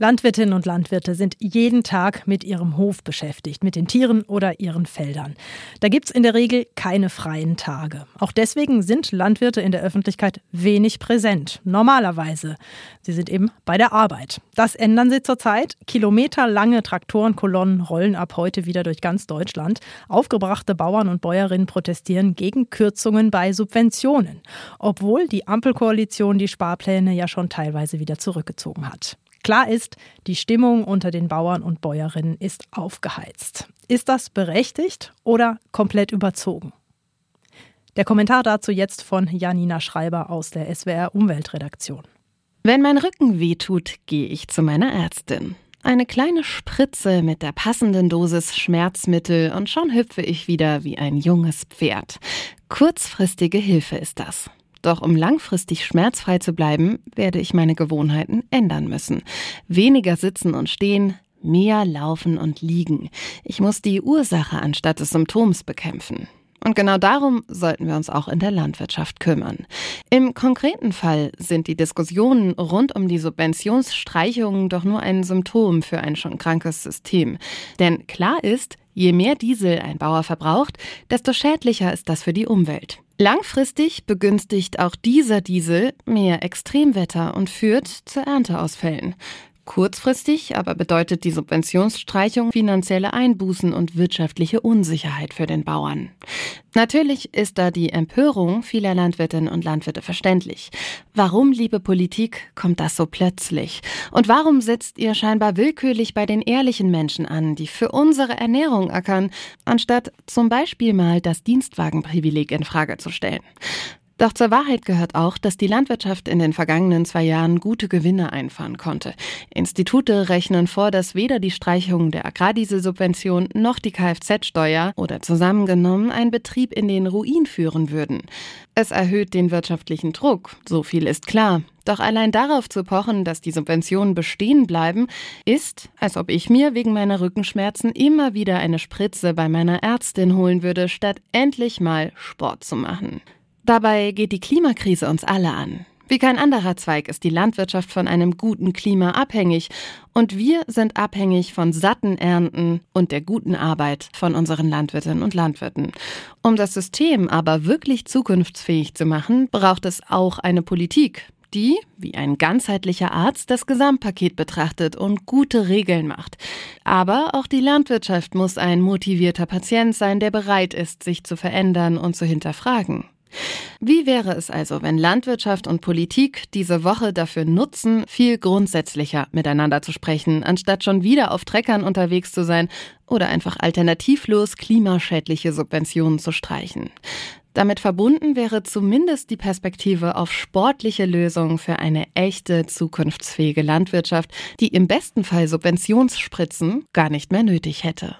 Landwirtinnen und Landwirte sind jeden Tag mit ihrem Hof beschäftigt, mit den Tieren oder ihren Feldern. Da gibt es in der Regel keine freien Tage. Auch deswegen sind Landwirte in der Öffentlichkeit wenig präsent. Normalerweise. Sie sind eben bei der Arbeit. Das ändern sie zurzeit. Kilometerlange Traktorenkolonnen rollen ab heute wieder durch ganz Deutschland. Aufgebrachte Bauern und Bäuerinnen protestieren gegen Kürzungen bei Subventionen. Obwohl die Ampelkoalition die Sparpläne ja schon teilweise wieder zurückgezogen hat. Klar ist, die Stimmung unter den Bauern und Bäuerinnen ist aufgeheizt. Ist das berechtigt oder komplett überzogen? Der Kommentar dazu jetzt von Janina Schreiber aus der SWR Umweltredaktion. Wenn mein Rücken wehtut, gehe ich zu meiner Ärztin. Eine kleine Spritze mit der passenden Dosis Schmerzmittel und schon hüpfe ich wieder wie ein junges Pferd. Kurzfristige Hilfe ist das. Doch um langfristig schmerzfrei zu bleiben, werde ich meine Gewohnheiten ändern müssen. Weniger sitzen und stehen, mehr laufen und liegen. Ich muss die Ursache anstatt des Symptoms bekämpfen. Und genau darum sollten wir uns auch in der Landwirtschaft kümmern. Im konkreten Fall sind die Diskussionen rund um die Subventionsstreichungen doch nur ein Symptom für ein schon krankes System. Denn klar ist, je mehr Diesel ein Bauer verbraucht, desto schädlicher ist das für die Umwelt. Langfristig begünstigt auch dieser Diesel mehr Extremwetter und führt zu Ernteausfällen. Kurzfristig aber bedeutet die Subventionsstreichung finanzielle Einbußen und wirtschaftliche Unsicherheit für den Bauern. Natürlich ist da die Empörung vieler Landwirtinnen und Landwirte verständlich. Warum, liebe Politik, kommt das so plötzlich? Und warum setzt ihr scheinbar willkürlich bei den ehrlichen Menschen an, die für unsere Ernährung ackern, anstatt zum Beispiel mal das Dienstwagenprivileg in Frage zu stellen? Doch zur Wahrheit gehört auch, dass die Landwirtschaft in den vergangenen zwei Jahren gute Gewinne einfahren konnte. Institute rechnen vor, dass weder die Streichung der Agrardieselsubvention noch die Kfz-Steuer oder zusammengenommen ein Betrieb in den Ruin führen würden. Es erhöht den wirtschaftlichen Druck, so viel ist klar. Doch allein darauf zu pochen, dass die Subventionen bestehen bleiben, ist, als ob ich mir wegen meiner Rückenschmerzen immer wieder eine Spritze bei meiner Ärztin holen würde, statt endlich mal Sport zu machen. Dabei geht die Klimakrise uns alle an. Wie kein anderer Zweig ist die Landwirtschaft von einem guten Klima abhängig und wir sind abhängig von satten Ernten und der guten Arbeit von unseren Landwirtinnen und Landwirten. Um das System aber wirklich zukunftsfähig zu machen, braucht es auch eine Politik, die, wie ein ganzheitlicher Arzt, das Gesamtpaket betrachtet und gute Regeln macht. Aber auch die Landwirtschaft muss ein motivierter Patient sein, der bereit ist, sich zu verändern und zu hinterfragen. Wie wäre es also, wenn Landwirtschaft und Politik diese Woche dafür nutzen, viel grundsätzlicher miteinander zu sprechen, anstatt schon wieder auf Treckern unterwegs zu sein oder einfach alternativlos klimaschädliche Subventionen zu streichen? Damit verbunden wäre zumindest die Perspektive auf sportliche Lösungen für eine echte, zukunftsfähige Landwirtschaft, die im besten Fall Subventionsspritzen gar nicht mehr nötig hätte.